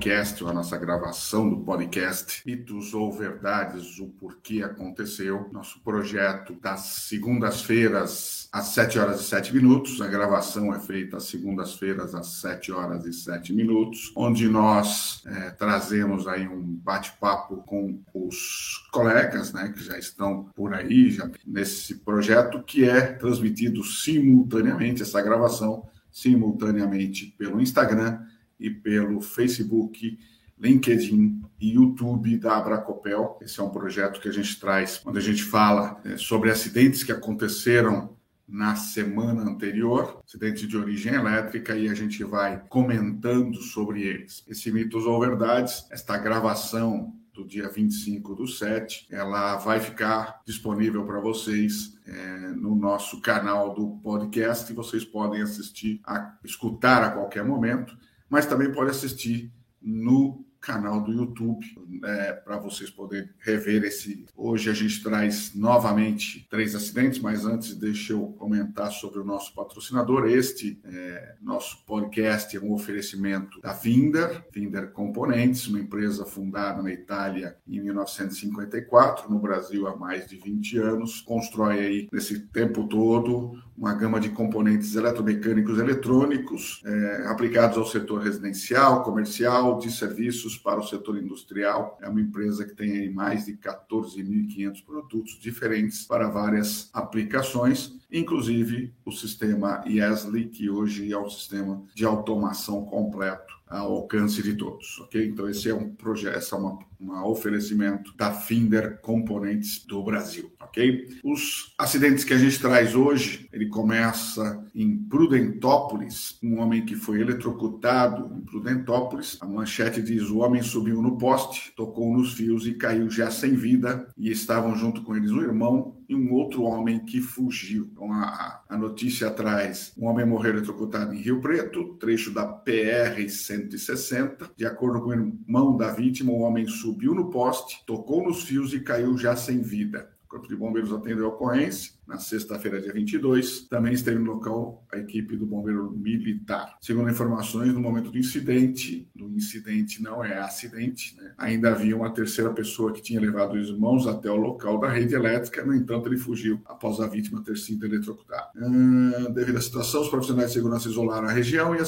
podcast, à nossa gravação do podcast Mitos ou Verdades, o porquê aconteceu. Nosso projeto das segundas-feiras às 7 horas e 7 minutos. A gravação é feita às segundas-feiras às 7 horas e 7 minutos, onde nós é, trazemos aí um bate-papo com os colegas, né, que já estão por aí, já nesse projeto, que é transmitido simultaneamente essa gravação simultaneamente pelo Instagram e pelo Facebook, LinkedIn e YouTube da Abracopel. Esse é um projeto que a gente traz quando a gente fala é, sobre acidentes que aconteceram na semana anterior, acidentes de origem elétrica, e a gente vai comentando sobre eles. Esse mitos ou verdades, esta gravação do dia 25 do 7, ela vai ficar disponível para vocês é, no nosso canal do podcast e vocês podem assistir, a, escutar a qualquer momento, mas também pode assistir no canal do YouTube é, para vocês poderem rever esse. Hoje a gente traz novamente três acidentes, mas antes deixa eu comentar sobre o nosso patrocinador. Este é, nosso podcast é um oferecimento da Vinder, Vinder Componentes, uma empresa fundada na Itália em 1954, no Brasil há mais de 20 anos, constrói aí nesse tempo todo uma gama de componentes eletromecânicos e eletrônicos é, aplicados ao setor residencial, comercial, de serviços para o setor industrial. É uma empresa que tem aí mais de 14.500 produtos diferentes para várias aplicações, inclusive o sistema IESLI, que hoje é um sistema de automação completo ao alcance de todos, ok? Então esse é um projeto, essa é uma, um oferecimento da Finder Componentes do Brasil, ok? Os acidentes que a gente traz hoje, ele começa em Prudentópolis, um homem que foi eletrocutado em Prudentópolis. A manchete diz: o homem subiu no poste, tocou nos fios e caiu já sem vida. E estavam junto com eles um irmão e um outro homem que fugiu. Então, a, a notícia traz: um homem morreu eletrocutado em Rio Preto, trecho da PR-160. De acordo com o irmão da vítima, o homem subiu no poste, tocou nos fios e caiu já sem vida. Corpo de Bombeiros atendeu a ocorrência na sexta-feira, dia 22. Também esteve no local a equipe do Bombeiro Militar. Segundo informações, no momento do incidente, do incidente não é acidente, né? ainda havia uma terceira pessoa que tinha levado os irmãos até o local da rede elétrica, no entanto, ele fugiu após a vítima ter sido eletrocutada. Hum, devido à situação, os profissionais de segurança isolaram a região e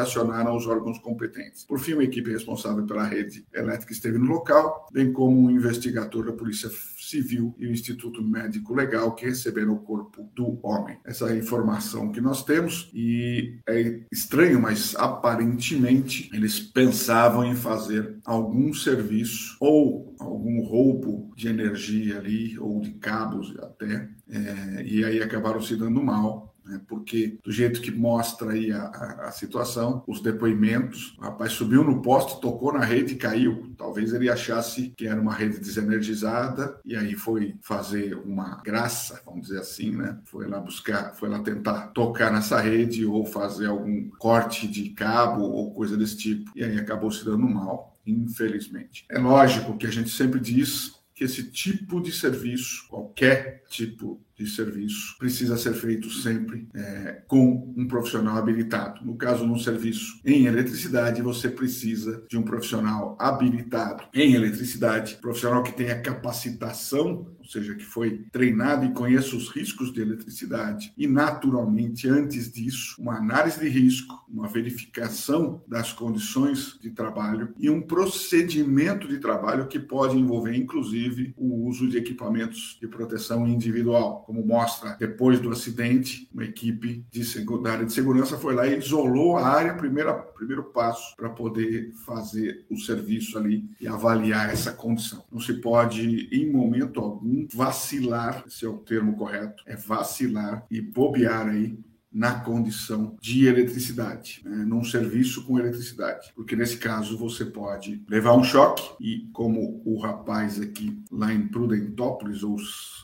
acionaram os órgãos competentes. Por fim, uma equipe responsável pela rede elétrica esteve no local, bem como um investigador da Polícia Civil e o Instituto Médico Legal que receberam no corpo do homem. Essa é a informação que nós temos e é estranho, mas aparentemente eles pensavam em fazer algum serviço ou algum roubo de energia ali ou de cabos até, é, e aí acabaram se dando mal né? porque do jeito que mostra aí a, a, a, situação, os depoimentos, o rapaz subiu no poste, tocou na rede e caiu. Talvez ele achasse que era uma rede desenergizada e aí foi fazer uma graça, vamos dizer assim, né? Foi lá buscar, foi lá tentar tocar nessa rede ou fazer algum corte de cabo ou coisa desse tipo. E aí acabou se dando mal, infelizmente. É lógico que a gente sempre diz que esse tipo de serviço, qualquer tipo de serviço precisa ser feito sempre é, com um profissional habilitado. No caso, num serviço em eletricidade, você precisa de um profissional habilitado em eletricidade, profissional que tenha capacitação, ou seja, que foi treinado e conheça os riscos de eletricidade. E, naturalmente, antes disso, uma análise de risco, uma verificação das condições de trabalho e um procedimento de trabalho que pode envolver, inclusive, o uso de equipamentos de proteção individual como mostra depois do acidente, uma equipe de, da área de segurança foi lá e isolou a área, primeira, primeiro passo para poder fazer o serviço ali e avaliar essa condição. Não se pode, em momento algum, vacilar, esse é o termo correto, é vacilar e bobear aí na condição de eletricidade, né, num serviço com eletricidade, porque nesse caso você pode levar um choque e como o rapaz aqui lá em Prudentópolis ou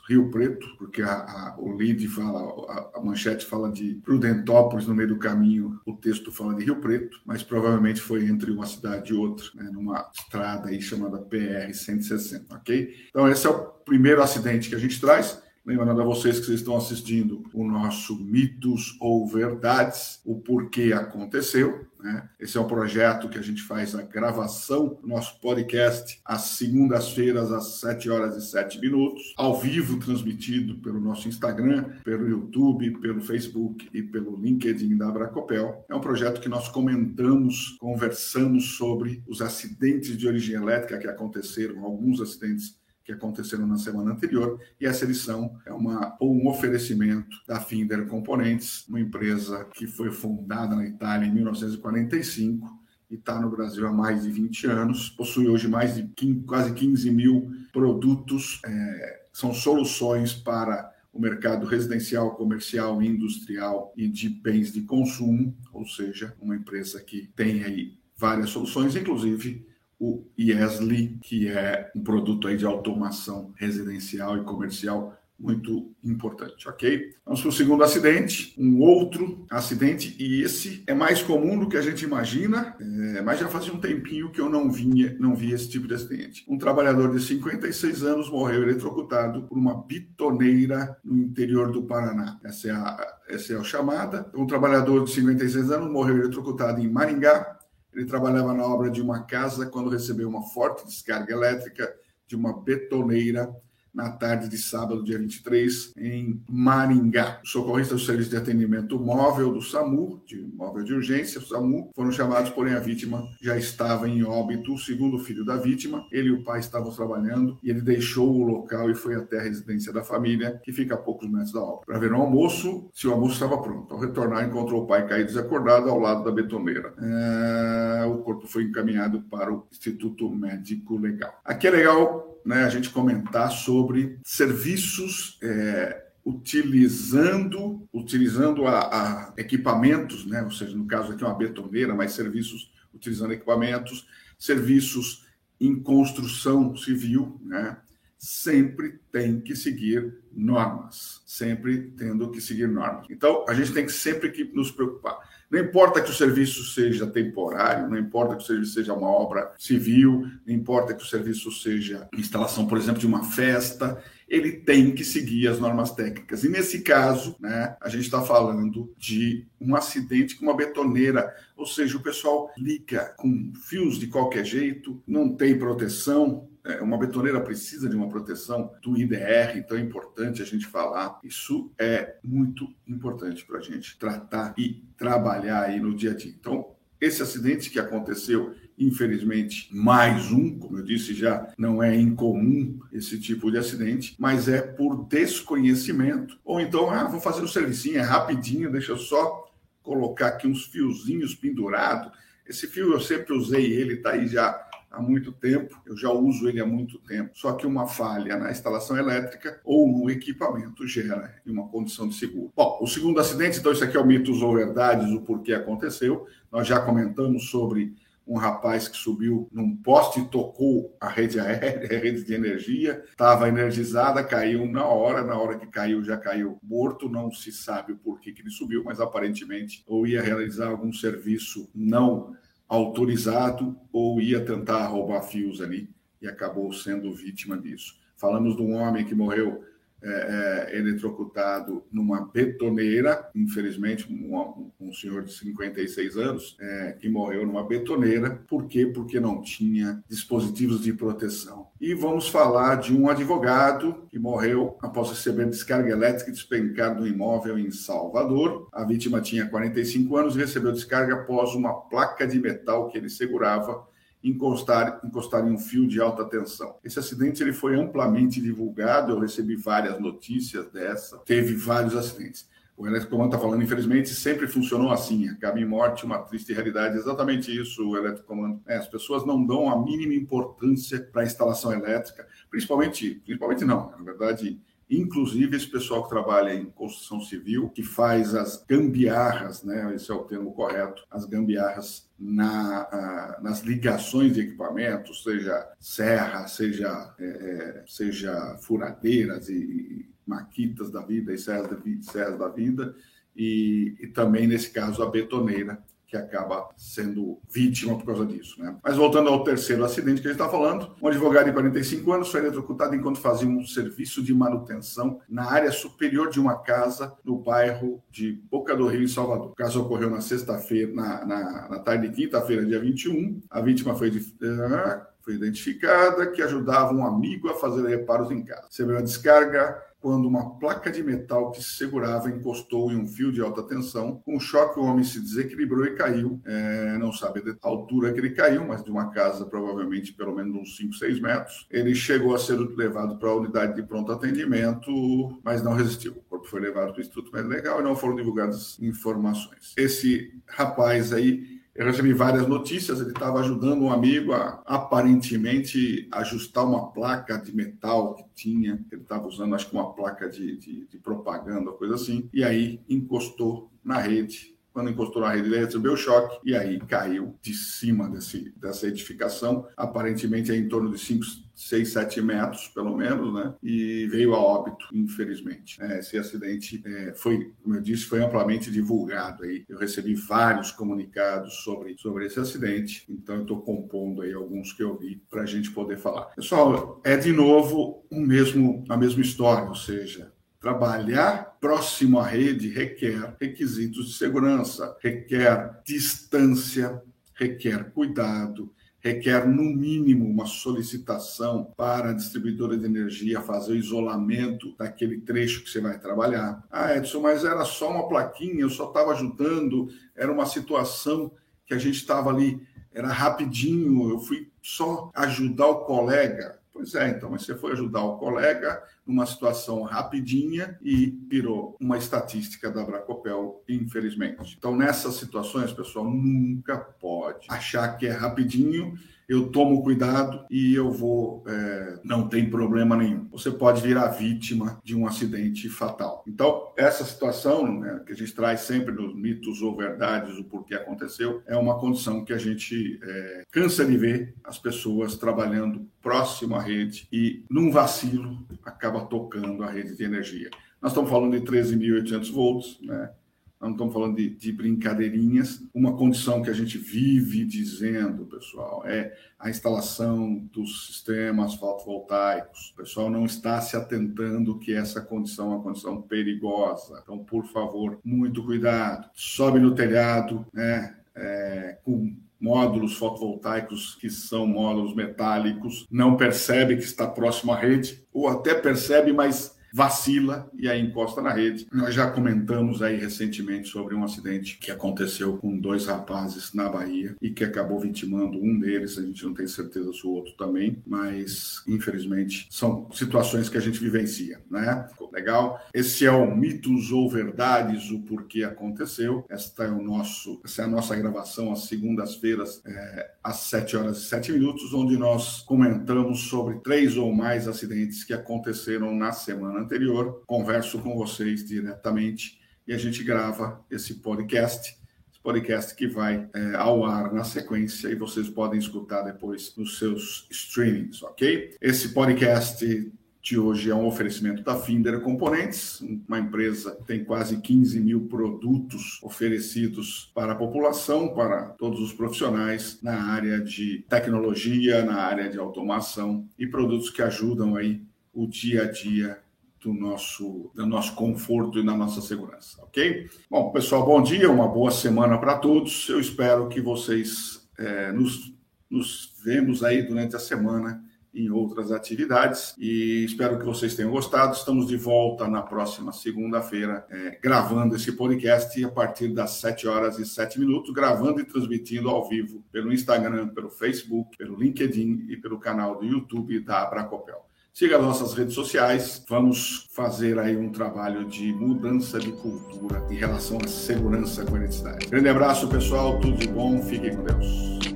Rio Preto, porque a, a, o lead fala, a, a, manchete fala de Prudentópolis no meio do caminho, o texto fala de Rio Preto, mas provavelmente foi entre uma cidade e outra, né, numa estrada aí chamada PR 160, ok? Então esse é o primeiro acidente que a gente traz Lembrando a vocês que vocês estão assistindo o nosso Mitos ou Verdades, o porquê aconteceu. Né? Esse é um projeto que a gente faz a gravação do nosso podcast às segundas-feiras, às 7 horas e 7 minutos, ao vivo, transmitido pelo nosso Instagram, pelo YouTube, pelo Facebook e pelo LinkedIn da Abracopel. É um projeto que nós comentamos, conversamos sobre os acidentes de origem elétrica que aconteceram, alguns acidentes que aconteceram na semana anterior, e essa edição é uma, um oferecimento da Finder Componentes, uma empresa que foi fundada na Itália em 1945 e está no Brasil há mais de 20 anos, possui hoje mais de 15, quase 15 mil produtos, é, são soluções para o mercado residencial, comercial, industrial e de bens de consumo, ou seja, uma empresa que tem aí várias soluções, inclusive o IESLI, que é um produto aí de automação residencial e comercial muito importante, ok? Vamos para o segundo acidente, um outro acidente, e esse é mais comum do que a gente imagina, é, mas já fazia um tempinho que eu não vinha, não via esse tipo de acidente. Um trabalhador de 56 anos morreu eletrocutado por uma bitoneira no interior do Paraná. Essa é a, essa é a chamada. Um trabalhador de 56 anos morreu eletrocutado em Maringá, ele trabalhava na obra de uma casa quando recebeu uma forte descarga elétrica de uma betoneira na tarde de sábado, dia 23, em Maringá. Os socorristas do Serviço de Atendimento Móvel do SAMU, de móvel de urgência, SAMU, foram chamados, porém a vítima já estava em óbito, segundo o filho da vítima. Ele e o pai estavam trabalhando e ele deixou o local e foi até a residência da família, que fica a poucos metros da obra, para ver o almoço, se o almoço estava pronto. Ao retornar, encontrou o pai caído desacordado ao lado da betoneira. É... o corpo foi encaminhado para o Instituto Médico Legal. Aqui é legal né, a gente comentar sobre serviços é, utilizando utilizando a, a, equipamentos, né, ou seja, no caso aqui uma betoneira, mas serviços utilizando equipamentos, serviços em construção civil, né, sempre tem que seguir normas, sempre tendo que seguir normas. Então, a gente tem que sempre que nos preocupar. Não importa que o serviço seja temporário, não importa que o serviço seja uma obra civil, não importa que o serviço seja instalação, por exemplo, de uma festa, ele tem que seguir as normas técnicas. E nesse caso, né, a gente está falando de um acidente com uma betoneira, ou seja, o pessoal liga com fios de qualquer jeito, não tem proteção, é, uma betoneira precisa de uma proteção do IDR, então é importante a gente falar. Isso é muito importante para a gente tratar e trabalhar aí no dia a dia. Então, esse acidente que aconteceu, infelizmente, mais um, como eu disse já, não é incomum esse tipo de acidente, mas é por desconhecimento. Ou então, ah, vou fazer o um servicinho, é rapidinho, deixa eu só colocar aqui uns fiozinhos pendurados. Esse fio eu sempre usei ele, está aí já há muito tempo, eu já uso ele há muito tempo. Só que uma falha na instalação elétrica ou no equipamento gera uma condição de seguro. Bom, o segundo acidente, então, isso aqui é o mitos ou verdades, o porquê aconteceu. Nós já comentamos sobre um rapaz que subiu num poste e tocou a rede aérea, a rede de energia, estava energizada, caiu na hora, na hora que caiu já caiu morto, não se sabe o porquê que ele subiu, mas aparentemente ou ia realizar algum serviço não autorizado ou ia tentar roubar fios ali e acabou sendo vítima disso. Falamos de um homem que morreu é, é, eletrocutado numa betoneira, infelizmente, um, um senhor de 56 anos, é, que morreu numa betoneira. Por quê? Porque não tinha dispositivos de proteção. E vamos falar de um advogado que morreu após receber descarga elétrica e despencar do imóvel em Salvador. A vítima tinha 45 anos e recebeu descarga após uma placa de metal que ele segurava encostar, encostar em um fio de alta tensão. Esse acidente ele foi amplamente divulgado, eu recebi várias notícias dessa, teve vários acidentes. O eletrocomando está falando, infelizmente, sempre funcionou assim. Acaba em morte, uma triste realidade. Exatamente isso, o eletrocomando. É, as pessoas não dão a mínima importância para a instalação elétrica, principalmente, principalmente não, na verdade, inclusive esse pessoal que trabalha em construção civil, que faz as gambiarras, né? Esse é o termo correto, as gambiarras na, nas ligações de equipamentos, seja serra, seja, é, é, seja furadeiras e, maquitas da vida e serras da, serras da vida, e, e também, nesse caso, a betoneira, que acaba sendo vítima por causa disso. Né? Mas voltando ao terceiro acidente que a gente está falando, um advogado de 45 anos foi eletrocutado enquanto fazia um serviço de manutenção na área superior de uma casa no bairro de Boca do Rio, em Salvador. O caso ocorreu na sexta-feira, na, na, na, tarde de quinta-feira, dia 21. A vítima foi, de, uh, foi identificada que ajudava um amigo a fazer reparos em casa. Recebeu a descarga quando uma placa de metal que se segurava encostou em um fio de alta tensão. Com o choque, o homem se desequilibrou e caiu. É, não sabe a altura que ele caiu, mas de uma casa provavelmente pelo menos uns 5, 6 metros. Ele chegou a ser levado para a unidade de pronto atendimento, mas não resistiu. O corpo foi levado para o Instituto Médico Legal e não foram divulgadas informações. Esse rapaz aí eu recebi várias notícias, ele estava ajudando um amigo a aparentemente ajustar uma placa de metal que tinha, ele estava usando acho que uma placa de, de, de propaganda, coisa assim, e aí encostou na rede. Quando encostou na rede, ele recebeu o choque e aí caiu de cima desse, dessa edificação, aparentemente é em torno de 5, 6, 7 metros, pelo menos, né? E veio a óbito, infelizmente. É, esse acidente é, foi, como eu disse, foi amplamente divulgado aí. Eu recebi vários comunicados sobre, sobre esse acidente, então eu estou compondo aí alguns que eu vi para a gente poder falar. Pessoal, é de novo o mesmo, a mesma história, ou seja, Trabalhar próximo à rede requer requisitos de segurança, requer distância, requer cuidado, requer, no mínimo, uma solicitação para a distribuidora de energia fazer o isolamento daquele trecho que você vai trabalhar. Ah, Edson, mas era só uma plaquinha, eu só estava ajudando, era uma situação que a gente estava ali, era rapidinho, eu fui só ajudar o colega. Pois é, então, mas você foi ajudar o colega numa situação rapidinha e virou uma estatística da Bracopel, infelizmente. Então, nessas situações, pessoal, nunca pode achar que é rapidinho eu tomo cuidado e eu vou, é, não tem problema nenhum. Você pode virar vítima de um acidente fatal. Então, essa situação né, que a gente traz sempre nos mitos ou verdades, o porquê aconteceu, é uma condição que a gente é, cansa de ver as pessoas trabalhando próximo à rede e, num vacilo, acaba tocando a rede de energia. Nós estamos falando de 13.800 volts, né? Não estamos falando de, de, brincadeirinhas. Uma condição que a gente vive dizendo, pessoal, é a instalação dos sistemas fotovoltaicos. O pessoal não está se atentando que essa condição é uma condição perigosa. Então, por favor, muito cuidado. Sobe no telhado, né? É, com módulos fotovoltaicos que são módulos metálicos, não percebe que está próximo à rede, ou até percebe, mas vacila e aí encosta na rede. Nós já comentamos aí recentemente sobre um acidente que aconteceu com dois rapazes na Bahia e que acabou vitimando um deles, a gente não tem certeza se o outro também, mas infelizmente são situações que a gente vivencia, né? Ficou legal? Esse é o Mitos ou Verdades, o porquê aconteceu. Esta é o nosso, essa é a nossa gravação às segundas-feiras, é, às 7 horas e 7 minutos, onde nós comentamos sobre três ou mais acidentes que aconteceram na semana anterior, converso com vocês diretamente e a gente grava esse podcast. Esse podcast que vai é, ao ar na sequência e vocês podem escutar depois nos seus streamings, ok? Esse podcast de hoje é um oferecimento da Finder Componentes, uma empresa que tem quase 15 mil produtos oferecidos para a população, para todos os profissionais na área de tecnologia, na área de automação e produtos que ajudam aí o dia a dia do nosso, do nosso conforto e da nossa segurança, ok? Bom, pessoal, bom dia, uma boa semana para todos. Eu espero que vocês é, nos, nos vemos aí durante a semana em outras atividades e espero que vocês tenham gostado. Estamos de volta na próxima segunda-feira, é, gravando esse podcast a partir das 7 horas e 7 minutos, gravando e transmitindo ao vivo pelo Instagram, pelo Facebook, pelo LinkedIn e pelo canal do YouTube da Abracopel. Siga as nossas redes sociais. Vamos fazer aí um trabalho de mudança de cultura em relação à segurança com a identidade. Grande abraço, pessoal. Tudo de bom. Fiquem com Deus.